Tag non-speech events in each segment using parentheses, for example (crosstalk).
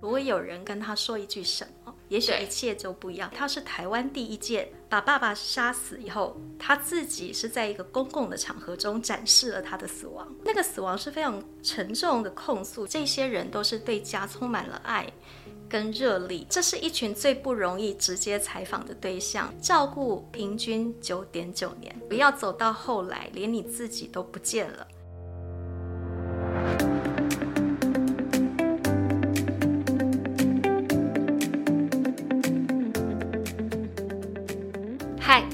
如果有人跟他说一句什么，也许一切就不一样。他是台湾第一届把爸爸杀死以后，他自己是在一个公共的场合中展示了他的死亡。那个死亡是非常沉重的控诉，这些人都是对家充满了爱。跟热力，这是一群最不容易直接采访的对象，照顾平均九点九年，不要走到后来连你自己都不见了。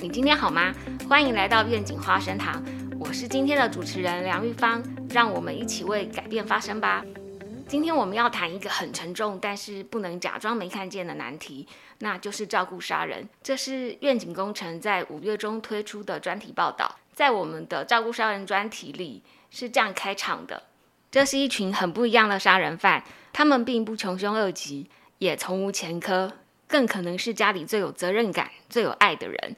你今天好吗？欢迎来到愿景花生堂，我是今天的主持人梁玉芳，让我们一起为改变发声吧。今天我们要谈一个很沉重，但是不能假装没看见的难题，那就是照顾杀人。这是愿景工程在五月中推出的专题报道，在我们的照顾杀人专题里是这样开场的：这是一群很不一样的杀人犯，他们并不穷凶恶极，也从无前科，更可能是家里最有责任感、最有爱的人。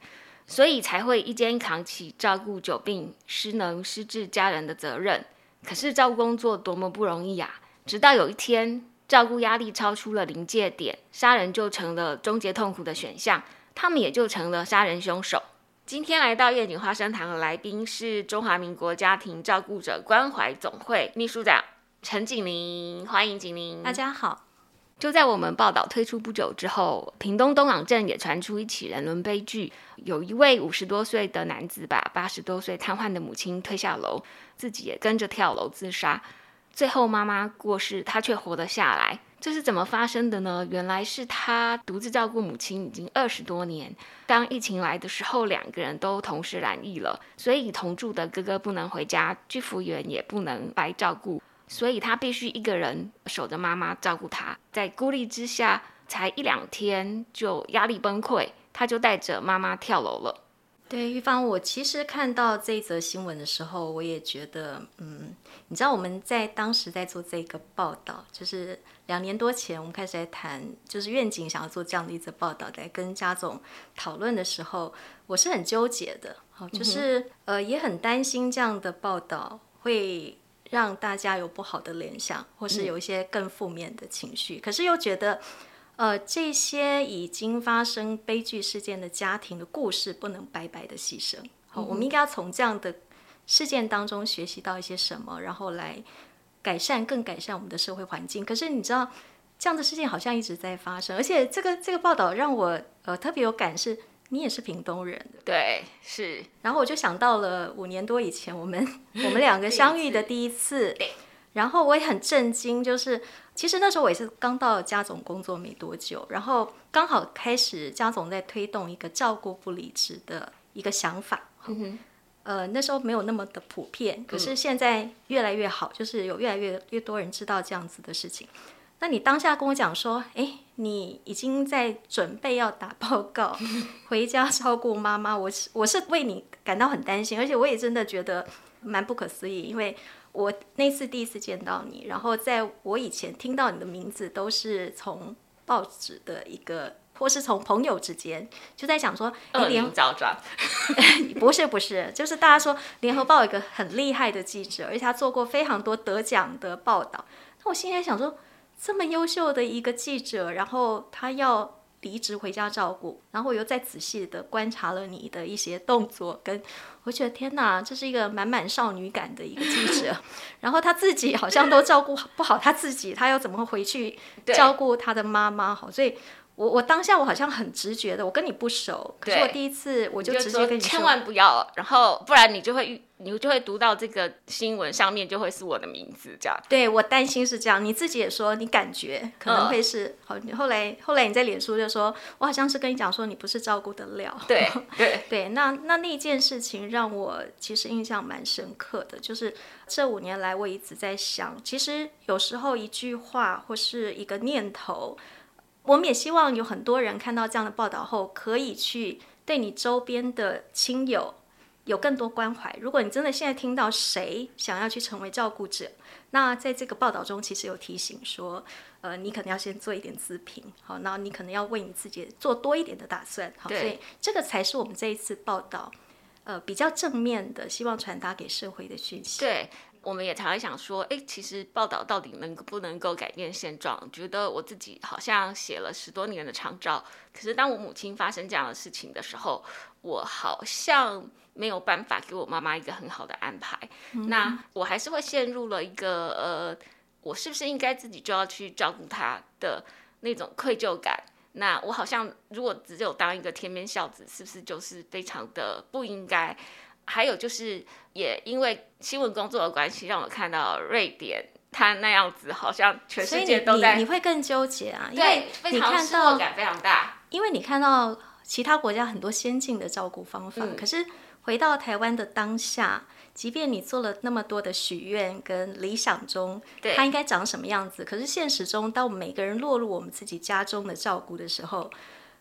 所以才会一肩扛起照顾久病、失能、失智家人的责任。可是照顾工作多么不容易啊！直到有一天，照顾压力超出了临界点，杀人就成了终结痛苦的选项，他们也就成了杀人凶手。今天来到愿景花生堂的来宾是中华民国家庭照顾者关怀总会秘书长陈景玲，欢迎景玲。大家好。就在我们报道推出不久之后，屏东东港镇也传出一起人伦悲剧，有一位五十多岁的男子把八十多岁瘫痪的母亲推下楼，自己也跟着跳楼自杀。最后妈妈过世，他却活了下来。这是怎么发生的呢？原来是他独自照顾母亲已经二十多年，当疫情来的时候，两个人都同时染疫了，所以同住的哥哥不能回家，居服员也不能来照顾。所以他必须一个人守着妈妈照顾他，在孤立之下，才一两天就压力崩溃，他就带着妈妈跳楼了。对，玉芳，我其实看到这一则新闻的时候，我也觉得，嗯，你知道我们在当时在做这个报道，就是两年多前我们开始在谈，就是愿景想要做这样的一则报道，在跟家总讨论的时候，我是很纠结的，好，就是、呃也很担心这样的报道会。让大家有不好的联想，或是有一些更负面的情绪，可是又觉得，呃，这些已经发生悲剧事件的家庭的故事不能白白的牺牲。好，我们应该要从这样的事件当中学习到一些什么，然后来改善、更改善我们的社会环境。可是你知道，这样的事件好像一直在发生，而且这个这个报道让我呃特别有感是。你也是屏东人，对，是。然后我就想到了五年多以前，我们 (laughs) 我们两个相遇的第一次，对。然后我也很震惊，就是其实那时候我也是刚到家总工作没多久，然后刚好开始家总在推动一个照顾不离职的一个想法。呃，那时候没有那么的普遍，可是现在越来越好，就是有越来越越多人知道这样子的事情。那你当下跟我讲说，哎，你已经在准备要打报告，(laughs) 回家照顾妈妈，我是我是为你感到很担心，而且我也真的觉得蛮不可思议，因为我那次第一次见到你，然后在我以前听到你的名字都是从报纸的一个，或是从朋友之间就在想说，哎，恶联名昭彰。(laughs) 不是不是，就是大家说联合报有一个很厉害的记者，而且他做过非常多得奖的报道，那我心里在想说。这么优秀的一个记者，然后他要离职回家照顾，然后我又再仔细的观察了你的一些动作，跟我觉得天哪，这是一个满满少女感的一个记者。(laughs) 然后他自己好像都照顾不好他自己，他要怎么回去 (laughs) 照顾他的妈妈？好，所以我我当下我好像很直觉的，我跟你不熟，可是我第一次我就直接跟你说，千万不要，然后不然你就会遇。你就会读到这个新闻上面就会是我的名字，这样。对我担心是这样，你自己也说你感觉可能会是、嗯、好。你后来后来你在脸书就说，我好像是跟你讲说你不是照顾得了。对 (laughs) 对对，那那那件事情让我其实印象蛮深刻的，就是这五年来我一直在想，其实有时候一句话或是一个念头，我们也希望有很多人看到这样的报道后，可以去对你周边的亲友。有更多关怀。如果你真的现在听到谁想要去成为照顾者，那在这个报道中其实有提醒说，呃，你可能要先做一点自评，好，那你可能要为你自己做多一点的打算，好，所以这个才是我们这一次报道，呃，比较正面的，希望传达给社会的讯息。对，我们也常常想说，哎，其实报道到底能不能够改变现状？觉得我自己好像写了十多年的长照，可是当我母亲发生这样的事情的时候，我好像没有办法给我妈妈一个很好的安排。那我还是会陷入了一个呃，我是不是应该自己就要去照顾她的那种愧疚感？那我好像如果只有当一个天边孝子，是不是就是非常的不应该？还有就是，也因为新闻工作的关系，让我看到瑞典，他那样子好像全世界都在，你会更纠结啊，因为你看到感非常大，因为你看到其他国家很多先进的照顾方法，可是回到台湾的当下，即便你做了那么多的许愿跟理想中，它应该长什么样子，可是现实中，当我们每个人落入我们自己家中的照顾的时候，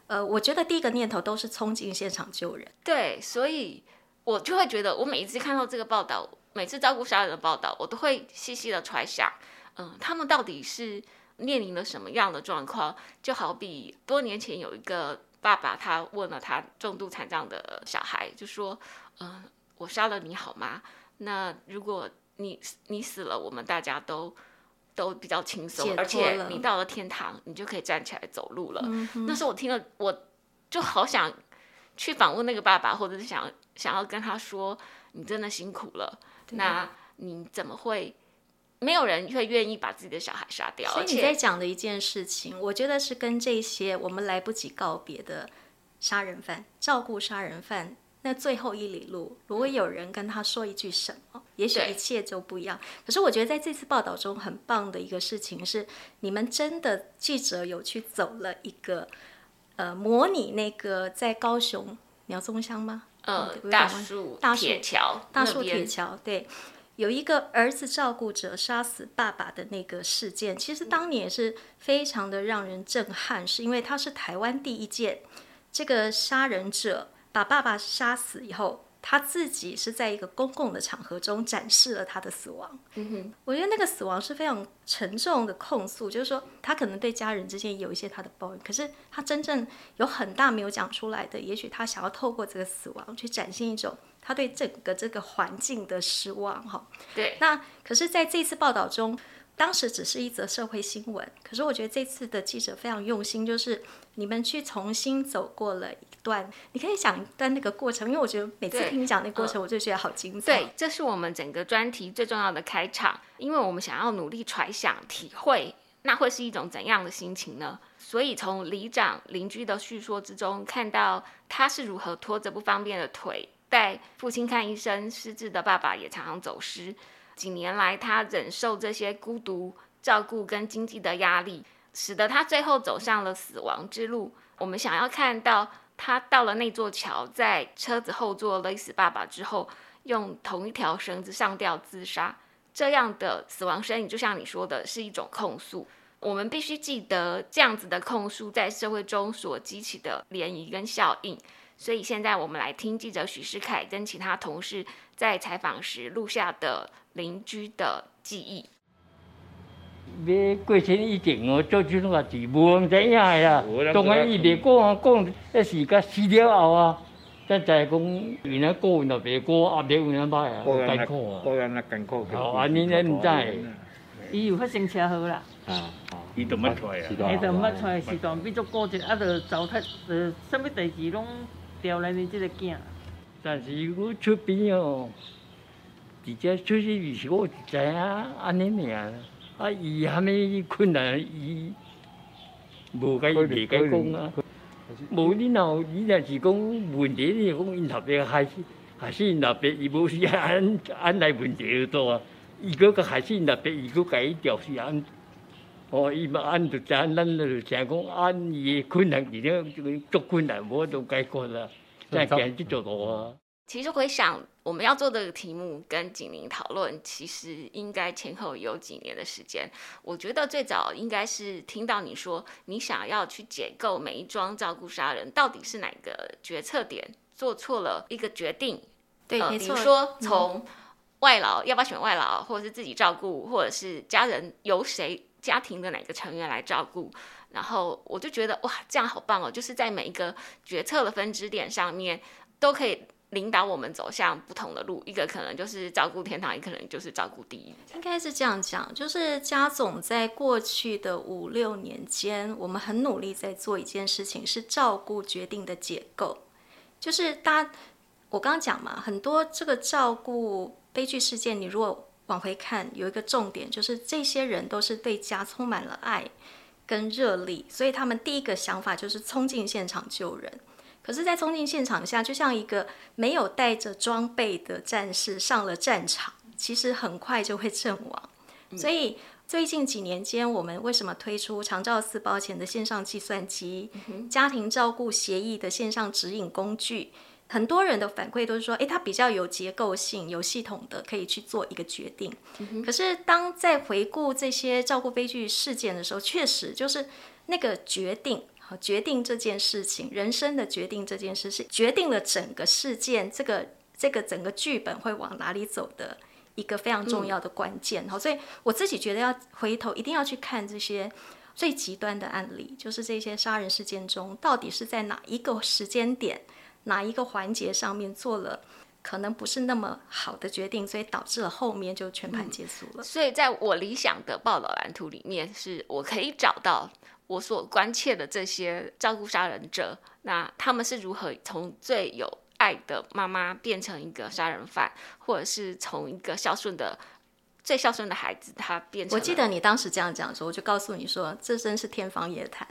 呃，我觉得第一个念头都是冲进现场救人，对，所以。我就会觉得，我每一次看到这个报道，每次照顾小人的报道，我都会细细的揣想，嗯，他们到底是面临了什么样的状况？就好比多年前有一个爸爸，他问了他重度残障的小孩，就说，嗯，我杀了你好吗？那如果你你死了，我们大家都都比较轻松，而且你到了天堂，你就可以站起来走路了。那时候我听了，我就好想去访问那个爸爸，或者是想。想要跟他说，你真的辛苦了。那你怎么会没有人会愿意把自己的小孩杀掉？所以你在讲的一件事情，我觉得是跟这些我们来不及告别的杀人犯、照顾杀人犯那最后一里路，如果有人跟他说一句什么，也许一切就不一样。可是我觉得在这次报道中很棒的一个事情是，你们真的记者有去走了一个呃模拟那个在高雄鸟松乡吗？呃，大树大铁桥，大树铁桥，对，有一个儿子照顾者杀死爸爸的那个事件，其实当年也是非常的让人震撼，是因为他是台湾第一件这个杀人者把爸爸杀死以后。他自己是在一个公共的场合中展示了他的死亡。嗯哼，我觉得那个死亡是非常沉重的控诉，就是说他可能对家人之间有一些他的抱怨，可是他真正有很大没有讲出来的，也许他想要透过这个死亡去展现一种他对整个这个环境的失望。哈，对。那可是在这次报道中，当时只是一则社会新闻，可是我觉得这次的记者非常用心，就是你们去重新走过了。段，你可以讲一段那个过程，因为我觉得每次听你讲那个过程，我就觉得好精彩。对，这是我们整个专题最重要的开场，因为我们想要努力揣想、体会，那会是一种怎样的心情呢？所以从里长邻居的叙说之中，看到他是如何拖着不方便的腿带父亲看医生，失智的爸爸也常常走失。几年来，他忍受这些孤独、照顾跟经济的压力，使得他最后走上了死亡之路。我们想要看到。他到了那座桥，在车子后座勒死爸爸之后，用同一条绳子上吊自杀。这样的死亡身影，就像你说的，是一种控诉。我们必须记得这样子的控诉在社会中所激起的涟漪跟效应。所以现在我们来听记者许世凯跟其他同事在采访时录下的邻居的记忆。要过身以前哦，做这种代志无人知影的啦。当然伊袂讲啊，讲迄是甲死了后啊，才知讲原来过运就袂过，啊，袂运那歹啊，艰苦啊。过运那艰苦。哦，安尼咱毋知。伊有发生车祸啦。啊，伊都捌出来啊。伊都捌出来，时段比较过节，啊，就糟蹋，呃，啥物代志拢调来你即个囝。但是我出边哦，直接出去是我知影安尼尔。啊，伊虾米困难，伊无甲伊袂甲讲啊。无你若你若是讲问题，你讲因头边还是还是因头边，伊无是按按来问题多啊。伊搁个还是因头边，伊搁甲伊调是按。哦，伊嘛按着咱咱就讲讲按伊困难，而且足困难，无都解决啦。再讲即做路啊。其实回想我们要做这个题目跟景宁讨论，其实应该前后有几年的时间。我觉得最早应该是听到你说你想要去解构每一桩照顾杀人，到底是哪个决策点做错了一个决定？对，比如说从外劳要不要选外劳，或者是自己照顾，或者是家人由谁家庭的哪个成员来照顾。然后我就觉得哇，这样好棒哦！就是在每一个决策的分支点上面都可以。领导我们走向不同的路，一个可能就是照顾天堂，一个可能就是照顾地狱。应该是这样讲，就是家总在过去的五六年间，我们很努力在做一件事情，是照顾决定的结构。就是大家，我刚刚讲嘛，很多这个照顾悲剧事件，你如果往回看，有一个重点，就是这些人都是对家充满了爱跟热力，所以他们第一个想法就是冲进现场救人。可是，在冲进现场下，就像一个没有带着装备的战士上了战场，其实很快就会阵亡。所以，最近几年间，我们为什么推出长照四包前的线上计算机、家庭照顾协议的线上指引工具？很多人的反馈都是说，诶，它比较有结构性、有系统的，可以去做一个决定。可是，当在回顾这些照顾悲剧事件的时候，确实就是那个决定。决定这件事情，人生的决定这件事是决定了整个事件，这个这个整个剧本会往哪里走的一个非常重要的关键。好，所以我自己觉得要回头一定要去看这些最极端的案例，就是这些杀人事件中，到底是在哪一个时间点、哪一个环节上面做了可能不是那么好的决定，所以导致了后面就全盘结束了。所以，在我理想的报道蓝图里面，是我可以找到。我所关切的这些照顾杀人者，那他们是如何从最有爱的妈妈变成一个杀人犯，或者是从一个孝顺的、最孝顺的孩子，他变成？我记得你当时这样讲的时候，我就告诉你说，这真是天方夜谭。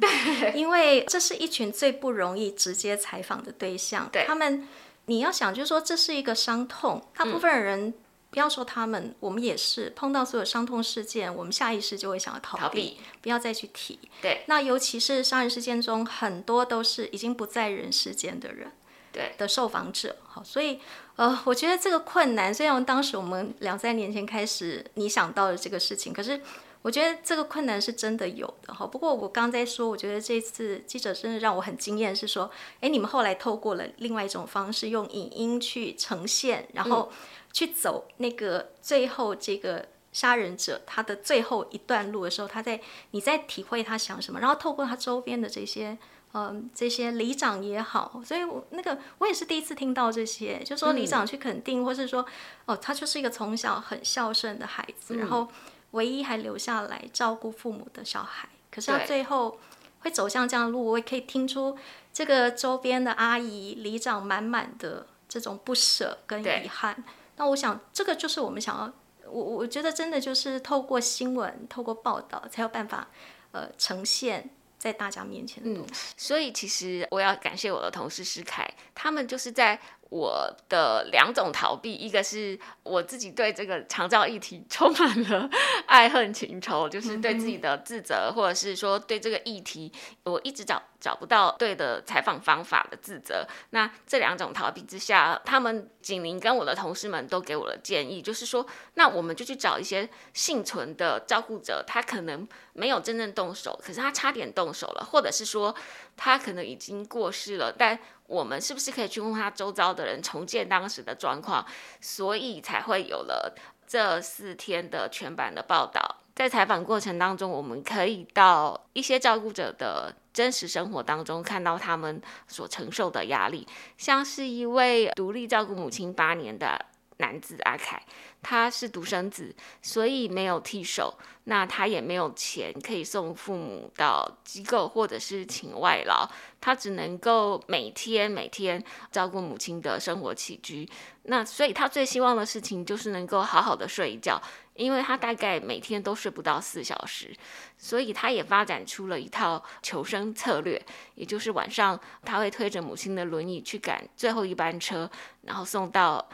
因为这是一群最不容易直接采访的对象，对他们你要想，就是说这是一个伤痛，大部分人。不要说他们，我们也是碰到所有伤痛事件，我们下意识就会想要逃避，不要再去提。对，那尤其是杀人事件中，很多都是已经不在人世间的人，对的受访者。好，所以呃，我觉得这个困难，虽然当时我们两三年前开始你想到了这个事情，可是我觉得这个困难是真的有的。哈，不过我刚在说，我觉得这次记者真的让我很惊艳，是说，哎，你们后来透过了另外一种方式，用影音去呈现，然后。去走那个最后这个杀人者他的最后一段路的时候，他在你在体会他想什么，然后透过他周边的这些嗯这些里长也好，所以我那个我也是第一次听到这些，就说里长去肯定，或是说哦他就是一个从小很孝顺的孩子，然后唯一还留下来照顾父母的小孩，可是他最后会走向这样的路，我也可以听出这个周边的阿姨里长满满的这种不舍跟遗憾。那我想，这个就是我们想要，我我觉得真的就是透过新闻、透过报道，才有办法，呃，呈现在大家面前的东西。所以，其实我要感谢我的同事施凯，他们就是在。我的两种逃避，一个是我自己对这个长照议题充满了爱恨情仇，就是对自己的自责，或者是说对这个议题，我一直找找不到对的采访方法的自责。那这两种逃避之下，他们景林跟我的同事们都给我了建议，就是说，那我们就去找一些幸存的照顾者，他可能没有真正动手，可是他差点动手了，或者是说他可能已经过世了，但。我们是不是可以去问他周遭的人重建当时的状况？所以才会有了这四天的全版的报道。在采访过程当中，我们可以到一些照顾者的真实生活当中，看到他们所承受的压力。像是一位独立照顾母亲八年的男子阿凯。他是独生子，所以没有替手，那他也没有钱可以送父母到机构或者是请外劳，他只能够每天每天照顾母亲的生活起居。那所以他最希望的事情就是能够好好的睡一觉，因为他大概每天都睡不到四小时，所以他也发展出了一套求生策略，也就是晚上他会推着母亲的轮椅去赶最后一班车，然后送到。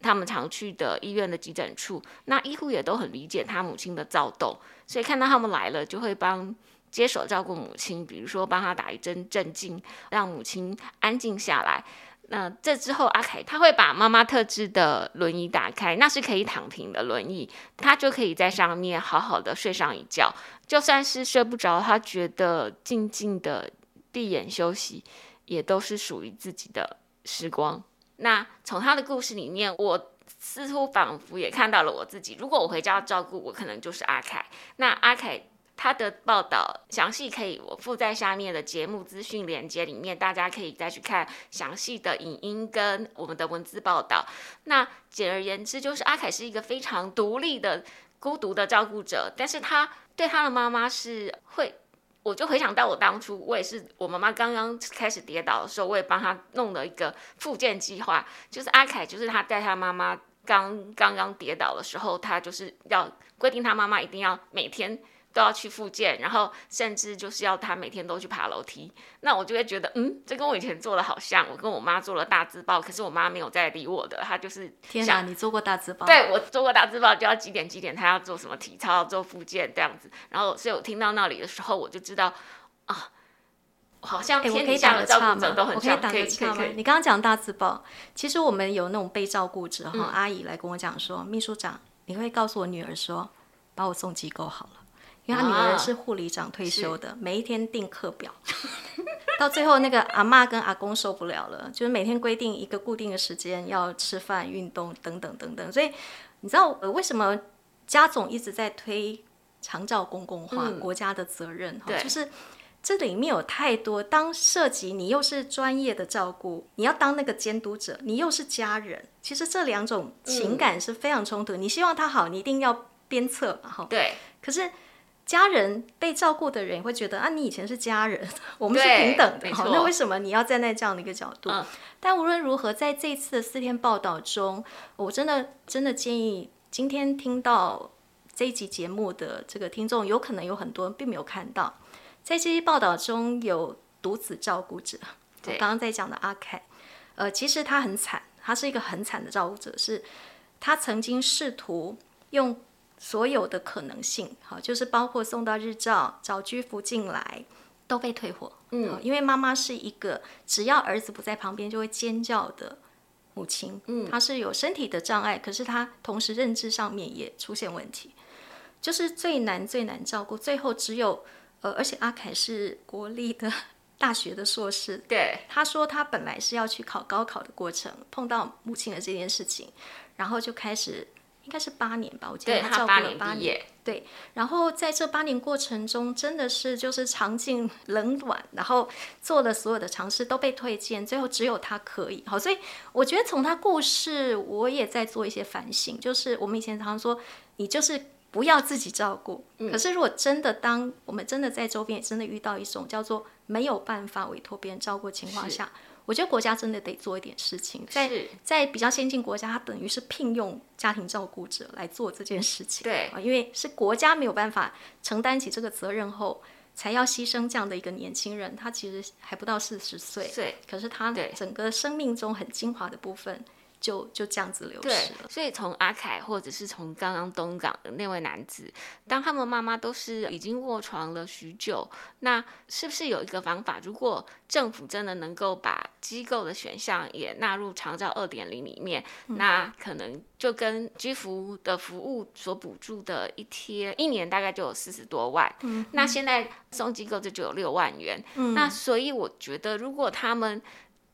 他们常去的医院的急诊处，那医护也都很理解他母亲的躁动，所以看到他们来了，就会帮接手照顾母亲，比如说帮他打一针镇静，让母亲安静下来。那这之后，阿凯他会把妈妈特制的轮椅打开，那是可以躺平的轮椅，他就可以在上面好好的睡上一觉。就算是睡不着，他觉得静静的闭眼休息，也都是属于自己的时光。那从他的故事里面，我似乎仿佛也看到了我自己。如果我回家照顾，我可能就是阿凯。那阿凯他的报道详细可以我附在下面的节目资讯连接里面，大家可以再去看详细的影音跟我们的文字报道。那简而言之，就是阿凯是一个非常独立的、孤独的照顾者，但是他对他的妈妈是会。我就回想到我当初，我也是我妈妈刚刚开始跌倒的时候，我也帮她弄了一个复健计划。就是阿凯，就是他带他妈妈刚刚刚跌倒的时候，他就是要规定他妈妈一定要每天。都要去复健，然后甚至就是要他每天都去爬楼梯。那我就会觉得，嗯，这跟我以前做的好像。我跟我妈做了大字报，可是我妈没有再理我的，她就是天哪，你做过大字报？对我做过大字报，就要几点几点，她要做什么体操，做复健这样子。然后，所以我听到那里的时候，我就知道啊，好像天底下的照顾者都很像。可以可以可以。你刚刚讲大字报，其实我们有那种被照顾者哈，阿姨来跟我讲说，秘书长，你会告诉我女儿说，把我送机构好了。因为他女儿是护理长退休的，每一天订课表，(laughs) 到最后那个阿妈跟阿公受不了了，就是每天规定一个固定的时间要吃饭、运动等等等等。所以你知道为什么家总一直在推长照公共化、国家的责任？哈，就是这里面有太多，当涉及你又是专业的照顾，你要当那个监督者，你又是家人，其实这两种情感是非常冲突。你希望他好，你一定要鞭策嘛，哈。对，可是。家人被照顾的人会觉得啊，你以前是家人，(laughs) 我们是平等的，好 (laughs) 那为什么你要站在这样的一个角度？但无论如何，在这次的四天报道中，我真的真的建议，今天听到这一集节目的这个听众，有可能有很多人并没有看到，在这些报道中有独子照顾者，我刚刚在讲的阿凯，呃，其实他很惨，他是一个很惨的照顾者，是他曾经试图用。所有的可能性，好，就是包括送到日照、找居服进来，都被退货。嗯，因为妈妈是一个只要儿子不在旁边就会尖叫的母亲。嗯，她是有身体的障碍，可是她同时认知上面也出现问题，就是最难最难照顾。最后只有呃，而且阿凯是国立的大学的硕士。对，他说他本来是要去考高考的过程，碰到母亲的这件事情，然后就开始。应该是八年吧，我记得他照顾了八年。对，然后在这八年过程中，真的是就是尝尽冷暖，然后做了所有的尝试都被推荐，最后只有他可以。好，所以我觉得从他故事，我也在做一些反省。就是我们以前常常说，你就是不要自己照顾。可是如果真的当我们真的在周边真的遇到一种叫做没有办法委托别人照顾的情况下。我觉得国家真的得做一点事情，在在比较先进国家，它等于是聘用家庭照顾者来做这件事情。对啊，因为是国家没有办法承担起这个责任后，才要牺牲这样的一个年轻人。他其实还不到四十岁，对，可是他整个生命中很精华的部分。就就这样子流失了。所以从阿凯，或者是从刚刚东港的那位男子，当他们妈妈都是已经卧床了许久，那是不是有一个方法？如果政府真的能够把机构的选项也纳入长照二点零里面，那可能就跟居服的服务所补助的一天一年大概就有四十多万。嗯，那现在送机构这就有六万元。嗯，那所以我觉得如果他们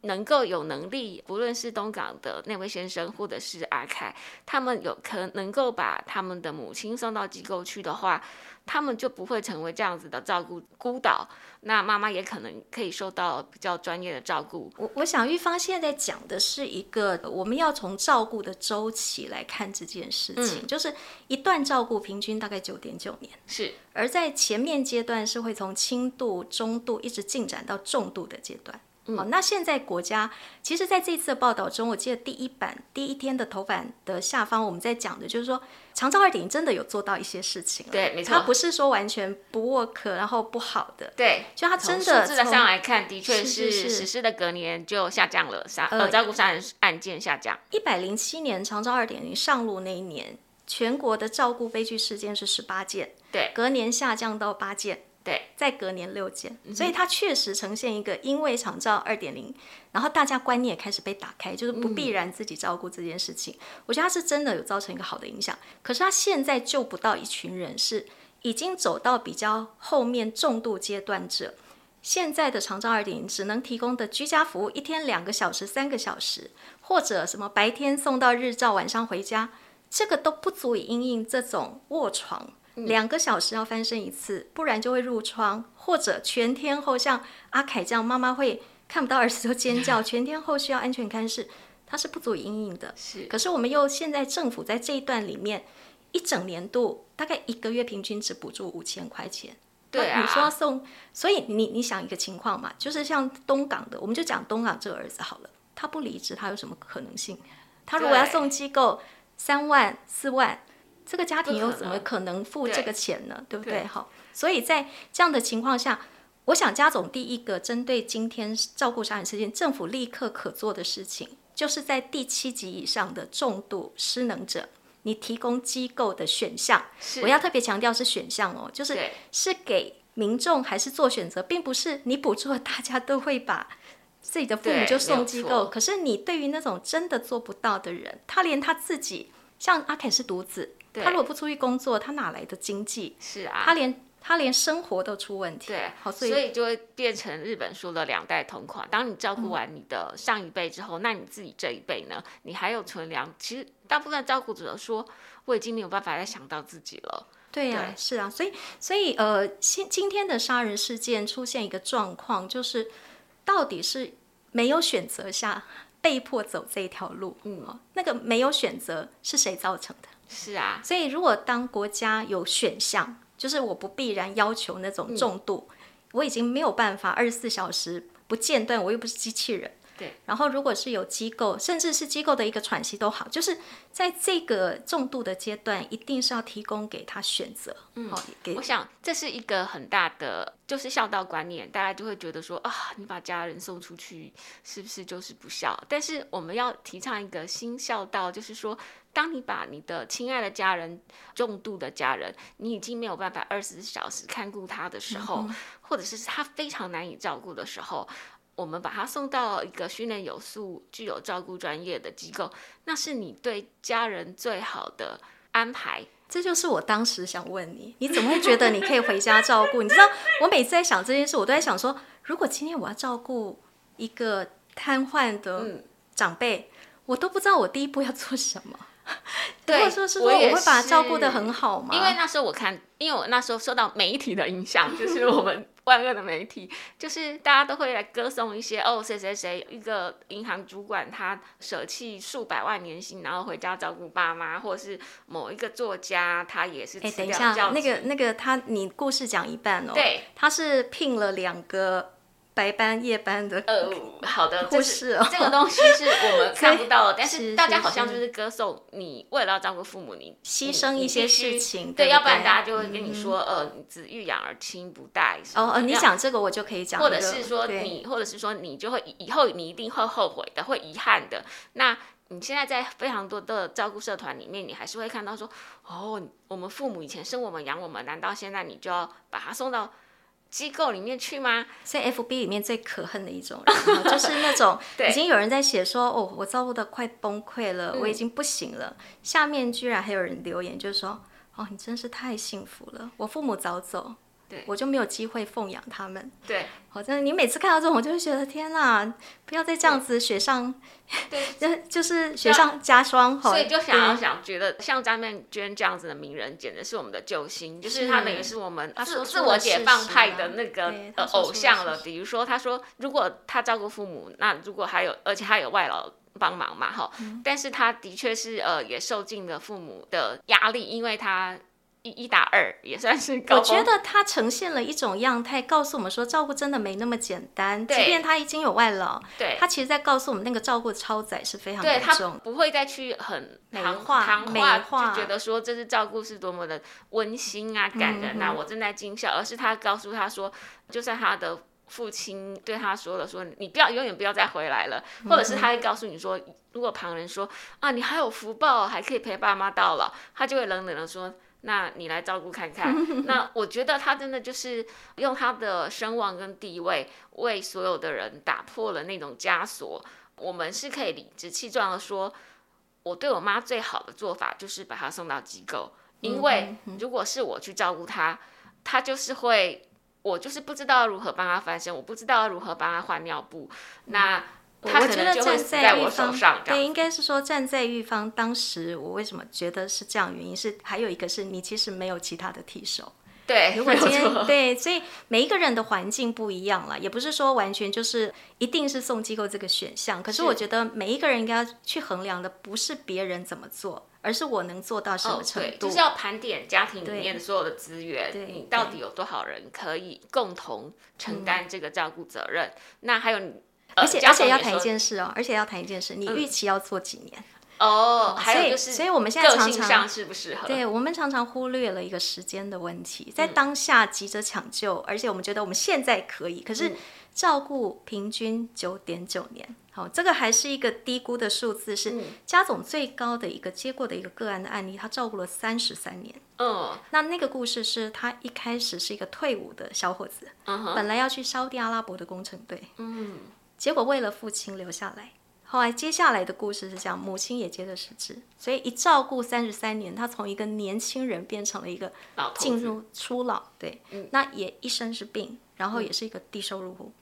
能够有能力，不论是东港的那位先生，或者是阿凯，他们有可能够把他们的母亲送到机构去的话，他们就不会成为这样子的照顾孤岛。那妈妈也可能可以受到比较专业的照顾。我我想玉芳现在讲的是一个，我们要从照顾的周期来看这件事情，就是一段照顾平均大概九点九年，是。而在前面阶段是会从轻度、中度一直进展到重度的阶段。好，那现在国家其实在这次的报道中，我记得第一版第一天的头版的下方，我们在讲的就是说，长照二点真的有做到一些事情。对，没错，它不是说完全不 work，然后不好的。对，就它真的数字上来看，的确是实施的隔年就下降了，杀呃照顾杀人案件下降。一百零七年长照二点零上路那一年，全国的照顾悲剧事件是十八件，对，隔年下降到八件。对，在隔年六件，所以它确实呈现一个因为长照二点零，然后大家观念也开始被打开，就是不必然自己照顾这件事情。我觉得它是真的有造成一个好的影响。可是它现在救不到一群人，是已经走到比较后面重度阶段者。现在的长照二点零只能提供的居家服务，一天两个小时、三个小时，或者什么白天送到日照，晚上回家，这个都不足以应应这种卧床。两个小时要翻身一次，不然就会褥疮，或者全天候像阿凯这样，妈妈会看不到儿子就尖叫，(laughs) 全天候需要安全看视，它是不足以应应的。是，可是我们又现在政府在这一段里面，一整年度大概一个月平均只补助五千块钱。对啊，你说要送，所以你你想一个情况嘛，就是像东港的，我们就讲东港这个儿子好了，他不离职，他有什么可能性？他如果要送机构三万四万，这个家庭又怎么可能付这个钱呢？对不对？好，所以在这样的情况下，我想家总第一个针对今天照顾杀人事件，政府立刻可做的事情，就是在第七级以上的重度失能者。你提供机构的选项，我要特别强调是选项哦，就是是给民众还是做选择，并不是你补助了大家都会把自己的父母就送机构。可是你对于那种真的做不到的人，他连他自己，像阿凯是独子，他如果不出去工作，他哪来的经济？是啊，他连。他连生活都出问题，对，好，所以就会变成日本说的两代同款。当你照顾完你的上一辈之后，那你自己这一辈呢？你还有存粮？其实大部分照顾者说，我已经没有办法再想到自己了。对呀，是啊，所以所以呃，今今天的杀人事件出现一个状况，就是到底是没有选择下被迫走这一条路，嗯，那个没有选择是谁造成的？是啊，所以如果当国家有选项。就是我不必然要求那种重度，我已经没有办法二十四小时不间断，我又不是机器人。对。然后如果是有机构，甚至是机构的一个喘息都好，就是在这个重度的阶段，一定是要提供给他选择。嗯。好，给我想这是一个很大的就是孝道观念，大家就会觉得说啊，你把家人送出去是不是就是不孝？但是我们要提倡一个新孝道，就是说。当你把你的亲爱的家人、重度的家人，你已经没有办法二十四小时看顾他的时候，或者是他非常难以照顾的时候，我们把他送到一个训练有素、具有照顾专业的机构，那是你对家人最好的安排。这就是我当时想问你，你怎么会觉得你可以回家照顾？你知道，我每次在想这件事，我都在想说，如果今天我要照顾一个瘫痪的长辈，我都不知道我第一步要做什么。对，说是说我会把他照顾的很好吗？因为那时候我看，因为我那时候受到媒体的影响，就是我们万恶的媒体，就是大家都会来歌颂一些哦，谁谁谁一个银行主管他舍弃数百万年薪，然后回家照顾爸妈，或者是某一个作家他也是。哎，等一下，那个那个他，你故事讲一半哦。对，他是聘了两个。白班夜班的呃，好的，这是这个东西是我们 (laughs) 看不到的，但是大家好像就是歌颂你为了要照顾父母，你牺牲一些事情，对，要不然大家就会跟你说，呃，子欲养而亲不待。哦哦，你讲这个我就可以讲，或者是说你，或者是说你就会以后你一定会后悔的，会遗憾的。那你现在在非常多的照顾社团里面，你还是会看到说，哦，我们父母以前生我们养我们，难道现在你就要把他送到？机构里面去吗？在 F B 里面最可恨的一种人，(laughs) 就是那种 (laughs) 已经有人在写说，哦，我照顾的快崩溃了，我已经不行了。下面居然还有人留言，就是说，哦，你真是太幸福了，我父母早走。我就没有机会奉养他们。对，好，真的，你每次看到这种，我就会觉得天哪，不要再这样子雪上，对，就 (laughs) 就是雪上加霜。所以就想要想，觉得像张曼娟这样子的名人，简直是我们的救星，就是他等于是我们自自我解放派的那个偶像了。比如说，他说，如果他照顾父母，那如果还有，而且他有外劳帮忙嘛，哈，但是他的确是呃，也受尽了父母的压力，因为他。一一打二也算是高。我觉得他呈现了一种样态，告诉我们说照顾真的没那么简单。即便他已经有外劳，对，他其实在告诉我们那个照顾超载是非常严重。不会再去很美化、美化，就觉得说这是照顾是多么的温馨啊、感人啊，我正在尽孝。而是他告诉他说，就算他的父亲对他说了，说你不要永远不要再回来了，或者是他会告诉你说，如果旁人说啊，你还有福报，还可以陪爸妈到老，他就会冷冷的说。那你来照顾看看。(laughs) 那我觉得他真的就是用他的声望跟地位，为所有的人打破了那种枷锁。我们是可以理直气壮的说，我对我妈最好的做法就是把她送到机构，因为如果是我去照顾她，她就是会，我就是不知道如何帮她翻身，我不知道如何帮她换尿布。那他觉得站能就会死在我手预方上，对，应该是说站在玉方。当时我为什么觉得是这样？原因是还有一个是你其实没有其他的替手。对，如果今天对，所以每一个人的环境不一样了，也不是说完全就是一定是送机构这个选项。可是我觉得每一个人应该要去衡量的不是别人怎么做，而是我能做到什么程度。就是要盘点家庭里面的所有的资源，你到底有多少人可以共同承担这个照顾责任？那还有你，呃而且家而且要谈一件事哦，而且要谈一件事，你预期要做几年？哦，还所以有就是，所以我们现在常常适不适合？对我们常常忽略了一个时间的问题，在嗯当下急着抢救，而且我们觉得我们现在可以，可嗯是照顾平均九点九年，好，这个还是一个低估的数字，是家总最高的一个接过的一个个案的案例，他照顾了三十三年。嗯那那个故事是他一开始是一个退伍的小伙子，嗯，本来要去沙地阿拉伯的工程队，嗯结果为了父亲留下来。后来接下来的故事是这样，母亲也接着失智，所以一照顾三十三年，他从一个年轻人变成了一个进入初老，对，那也一生是病，然后也是一个低收入户。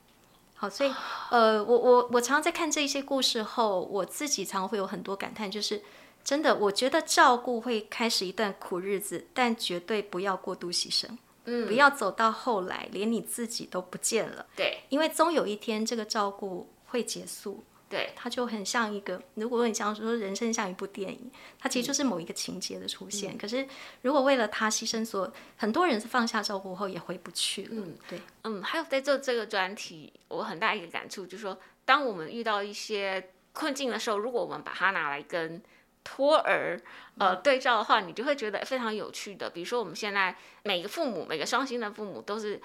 好，所以呃，我我我常常在看这些故事后，我自己常会有很多感叹，就是真的，我觉得照顾会开始一段苦日子，但绝对不要过度牺牲，嗯，不要走到后来连你自己都不见了，对。因为终有一天这个照顾会结束，对，它就很像一个，如果你想说人生像一部电影，它其实就是某一个情节的出现。可是如果为了他牺牲所，很多人是放下照顾后也回不去了。嗯，对，嗯，还有在做这个专题，我很大一个感触就是说，当我们遇到一些困境的时候，如果我们把它拿来跟托儿呃对照的话，你就会觉得非常有趣的。比如说，我们现在每个父母，每个双薪的父母都是。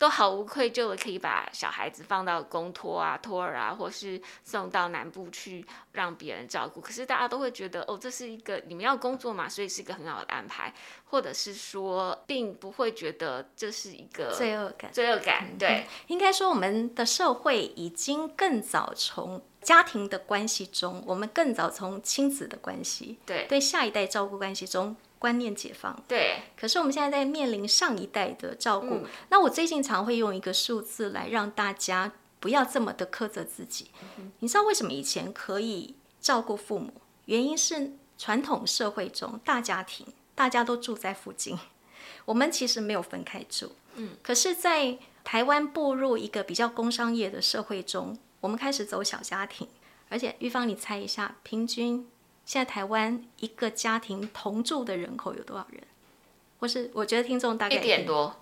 都毫无愧疚的可以把小孩子放到公托啊、托儿啊，或是送到南部去让别人照顾。可是大家都会觉得，哦，这是一个你们要工作嘛，所以是一个很好的安排，或者是说，并不会觉得这是一个罪恶感。罪恶感，对，应该说，我们的社会已经更早从家庭的关系中，我们更早从亲子的关系，对对下一代照顾关系中观念解放。对，可是我们现在在面临上一代的照顾，嗯那我最近常会用一个数字来让大家不要这么的苛责自己。你知道为什么以前可以照顾父母？原因是传统社会中大家庭大家都住在附近，我们其实没有分开住。嗯，可是，在台湾步入一个比较工商业的社会中，我们开始走小家庭，而且玉芳，你猜一下，平均现在台湾一个家庭同住的人口有多少人？或是我觉得听众大概一点多，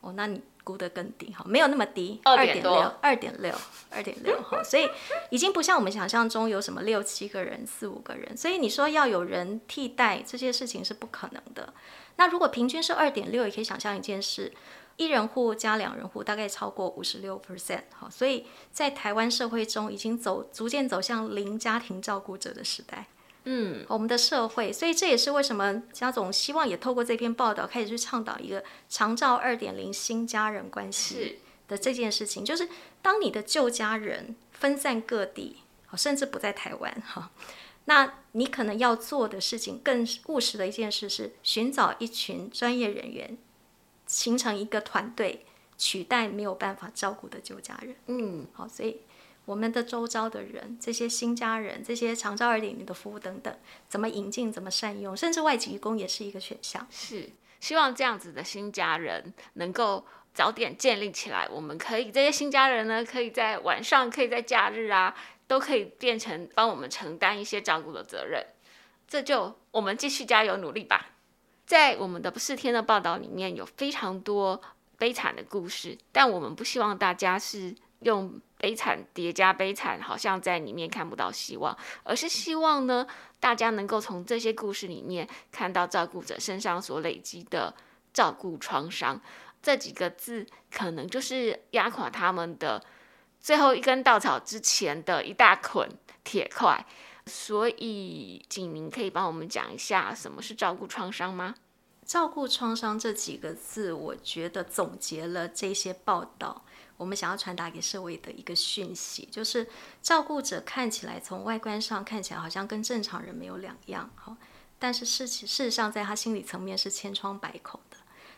哦，那你估得更低哈，没有那么低，二点点多二点六，二点六哈，所以已经不像我们想象中有什么六七个人、四五个人，所以你说要有人替代这些事情是不可能的。那如果平均是二点六，也可以想象一件事，一人户加两人户大概超过五十六 percent 哈，所以在台湾社会中已经走逐渐走向零家庭照顾者的时代。嗯，我们的社会，所以这也是为什么家总希望也透过这篇报道开始去倡导一个长照二点零新家人关系的这件事情，就是当你的旧家人分散各地，好甚至不在台湾 (laughs) 哈，那你可能要做的事情更务实的一件事是寻找一群专业人员，形成一个团队，取代没有办法照顾的旧家人。嗯，好，所以我们的周遭的人，这些新家人，这些长照二点零的服务等等，怎么引进，怎么善用，甚至外籍工也是一个选项。是希望这样子的新家人能够早点建立起来。我们可以这些新家人呢，可以在晚上，可以在假日啊，都可以变成帮我们承担一些照顾的责任。这就我们继续加油努力吧。在我们的不是天的报道里面有非常多悲惨的故事，但我们不希望大家是用悲惨叠加悲惨，好像在里面看不到希望，而是希望呢，大家能够从这些故事里面看到照顾者身上所累积的照顾创伤。这几个字可能就是压垮他们的最后一根稻草之前的一大捆铁块。所以，景明可以帮我们讲一下什么是照顾创伤吗？照顾创伤这几个字，我觉得总结了这些报道，我们想要传达给社会的一个讯息，就是照顾者看起来从外观上看起来好像跟正常人没有两样，哈，但是事实事实上在他心理层面是千疮百孔的。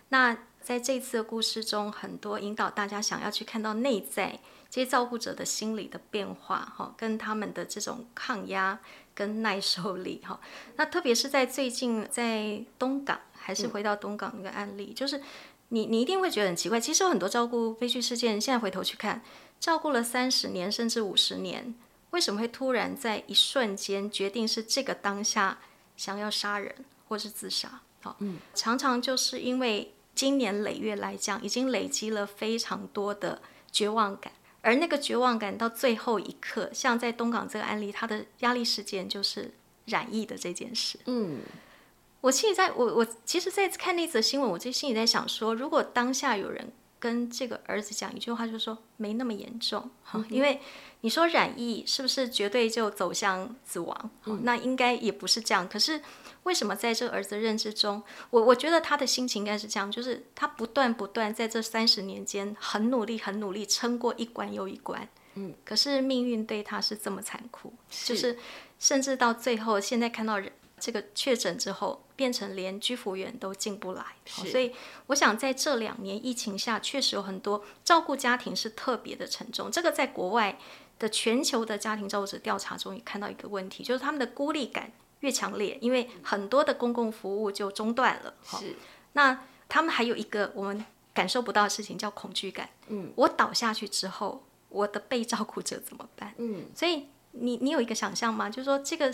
那在这次的故事中，很多引导大家想要去看到内在这些照顾者的心理的变化，哈，跟他们的这种抗压跟耐受力，哈。那特别是在最近在东港，还是回到东港那个案例，就是你你一定会觉得很奇怪，其实有很多照顾悲剧事件，现在回头去看，照顾了三十年甚至五十年，为什么会突然在一瞬间决定是这个当下想要杀人或是自杀？好，嗯，常常就是因为。今年累月来讲，已经累积了非常多的绝望感，而那个绝望感到最后一刻，像在东港这个案例，他的压力事件就是染疫的这件事。嗯，我心里在，我我其实，在看那则新闻，我就心里在想说，如果当下有人跟这个儿子讲一句话，就说没那么严重，因为你说染疫是不是绝对就走向死亡？那应该也不是这样，可是。为什么在这个儿子的认知中，我我觉得他的心情应该是这样，就是他不断不断在这三十年间很努力很努力撑过一关又一关，嗯，可是命运对他是这么残酷，就是甚至到最后，现在看到人这个确诊之后，变成连居服员都进不来，所以我想在这两年疫情下，确实有很多照顾家庭是特别的沉重。这个在国外的全球的家庭照顾者调查中也看到一个问题，就是他们的孤立感。越强烈，因为很多的公共服务就中断了。是，那他们还有一个我们感受不到的事情，叫恐惧感。嗯，我倒下去之后，我的被照顾者怎么办？嗯，所以你你有一个想象吗？就是说，这个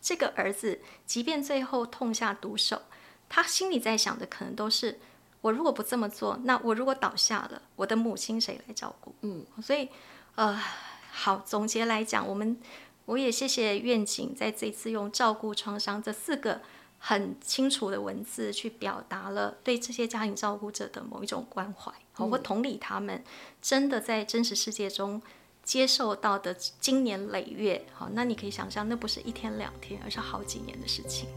这个儿子，即便最后痛下毒手，他心里在想的可能都是：我如果不这么做，那我如果倒下了，我的母亲谁来照顾？嗯，所以呃，好，总结来讲，我们。我也谢谢愿景在这次用照顾创伤这四个很清楚的文字去表达了对这些家庭照顾者的某一种关怀，好，或同理他们真的在真实世界中接受到的经年累月，好，那你可以想象，那不是一天两天，而是好几年的事情。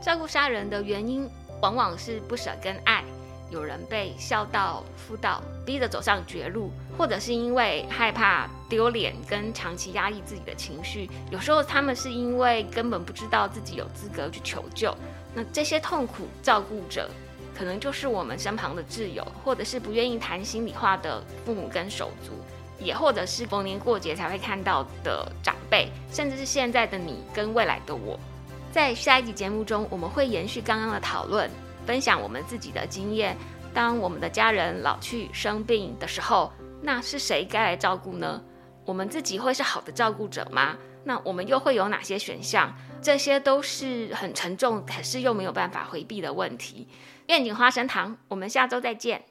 照顾杀人的原因往往是不舍跟爱。有人被孝道、妇道逼着走上绝路，或者是因为害怕丢脸跟长期压抑自己的情绪。有时候他们是因为根本不知道自己有资格去求救。那这些痛苦照顾者，可能就是我们身旁的挚友，或者是不愿意谈心里话的父母跟手足，也或者是逢年过节才会看到的长辈，甚至是现在的你跟未来的我。在下一集节目中，我们会延续刚刚的讨论。分享我们自己的经验。当我们的家人老去生病的时候，那是谁该来照顾呢？我们自己会是好的照顾者吗？那我们又会有哪些选项？这些都是很沉重，可是又没有办法回避的问题。愿景花生糖，我们下周再见。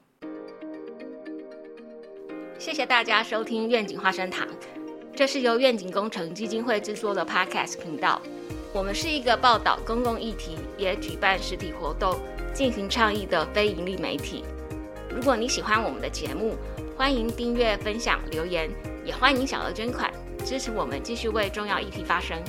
谢谢大家收听愿景花生糖，这是由愿景工程基金会制作的 Podcast 频道。我们是一个报道公共议题，也举办实体活动。进行倡议的非盈利媒体。如果你喜欢我们的节目，欢迎订阅、分享、留言，也欢迎小额捐款支持我们继续为重要议题发声。